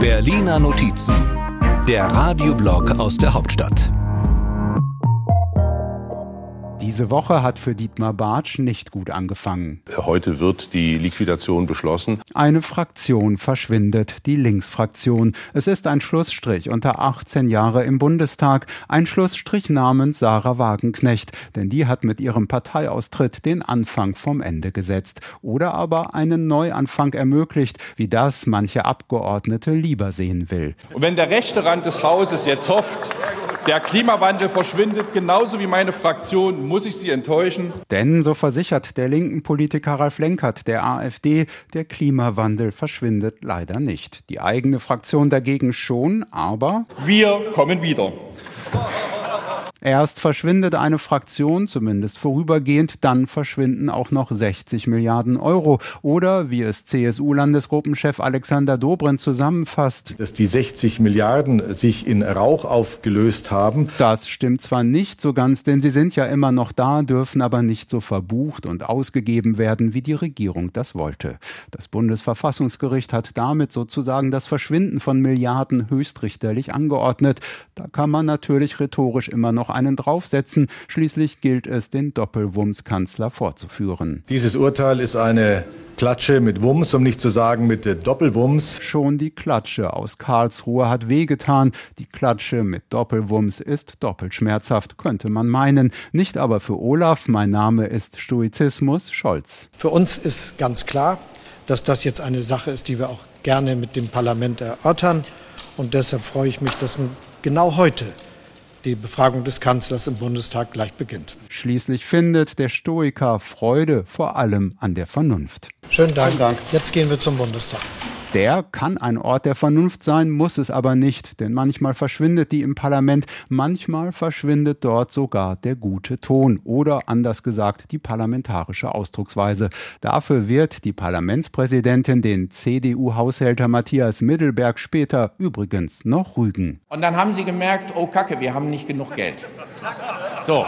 Berliner Notizen, der Radioblog aus der Hauptstadt. Diese Woche hat für Dietmar Bartsch nicht gut angefangen. Heute wird die Liquidation beschlossen. Eine Fraktion verschwindet, die Linksfraktion. Es ist ein Schlussstrich unter 18 Jahre im Bundestag, ein Schlussstrich namens Sarah Wagenknecht, denn die hat mit ihrem Parteiaustritt den Anfang vom Ende gesetzt oder aber einen Neuanfang ermöglicht, wie das manche Abgeordnete lieber sehen will. Und wenn der rechte Rand des Hauses jetzt hofft, der Klimawandel verschwindet, genauso wie meine Fraktion, muss ich Sie enttäuschen. Denn, so versichert der linken Politiker Ralf Lenkert der AfD, der Klimawandel verschwindet leider nicht. Die eigene Fraktion dagegen schon, aber... Wir kommen wieder. Erst verschwindet eine Fraktion, zumindest vorübergehend, dann verschwinden auch noch 60 Milliarden Euro. Oder, wie es CSU-Landesgruppenchef Alexander Dobrindt zusammenfasst, dass die 60 Milliarden sich in Rauch aufgelöst haben. Das stimmt zwar nicht so ganz, denn sie sind ja immer noch da, dürfen aber nicht so verbucht und ausgegeben werden, wie die Regierung das wollte. Das Bundesverfassungsgericht hat damit sozusagen das Verschwinden von Milliarden höchstrichterlich angeordnet. Da kann man natürlich rhetorisch immer noch noch einen draufsetzen. Schließlich gilt es, den Doppelwumms-Kanzler vorzuführen. Dieses Urteil ist eine Klatsche mit Wumms, um nicht zu sagen mit Doppelwumms. Schon die Klatsche aus Karlsruhe hat wehgetan. Die Klatsche mit Doppelwumms ist doppelt schmerzhaft, könnte man meinen. Nicht aber für Olaf, mein Name ist Stoizismus Scholz. Für uns ist ganz klar, dass das jetzt eine Sache ist, die wir auch gerne mit dem Parlament erörtern. Und deshalb freue ich mich, dass genau heute die Befragung des Kanzlers im Bundestag gleich beginnt. Schließlich findet der Stoiker Freude vor allem an der Vernunft. Schönen Dank. Schönen Dank. Jetzt gehen wir zum Bundestag. Der kann ein Ort der Vernunft sein, muss es aber nicht, denn manchmal verschwindet die im Parlament, manchmal verschwindet dort sogar der gute Ton oder anders gesagt die parlamentarische Ausdrucksweise. Dafür wird die Parlamentspräsidentin den CDU-Haushälter Matthias Mittelberg später übrigens noch rügen. Und dann haben sie gemerkt, oh Kacke, wir haben nicht genug Geld. So,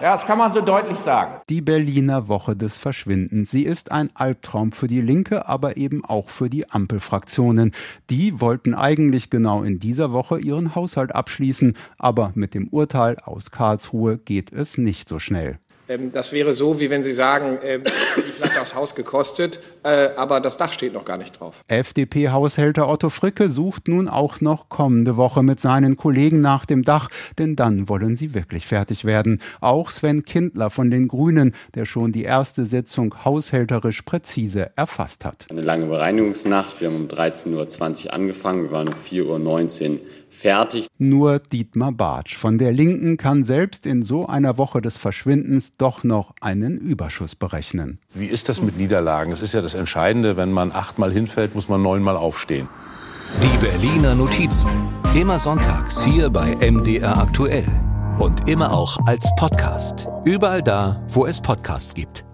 ja, das kann man so deutlich sagen. Die Berliner Woche des Verschwindens. Sie ist ein Albtraum für die Linke, aber eben auch für die Ampelfraktionen. Die wollten eigentlich genau in dieser Woche ihren Haushalt abschließen, aber mit dem Urteil aus Karlsruhe geht es nicht so schnell. Ähm, das wäre so, wie wenn Sie sagen, äh, wie viel hat das Haus gekostet, äh, aber das Dach steht noch gar nicht drauf. FDP-Haushälter Otto Fricke sucht nun auch noch kommende Woche mit seinen Kollegen nach dem Dach, denn dann wollen sie wirklich fertig werden. Auch Sven Kindler von den Grünen, der schon die erste Sitzung haushälterisch präzise erfasst hat. Eine lange Bereinigungsnacht. Wir haben um 13.20 Uhr angefangen. Wir waren um 4.19 Uhr fertig. Nur Dietmar Bartsch von der Linken kann selbst in so einer Woche des Verschwindens doch noch einen Überschuss berechnen. Wie ist das mit Niederlagen? Es ist ja das Entscheidende, wenn man achtmal hinfällt, muss man neunmal aufstehen. Die Berliner Notizen. Immer sonntags hier bei MDR aktuell. Und immer auch als Podcast. Überall da, wo es Podcasts gibt.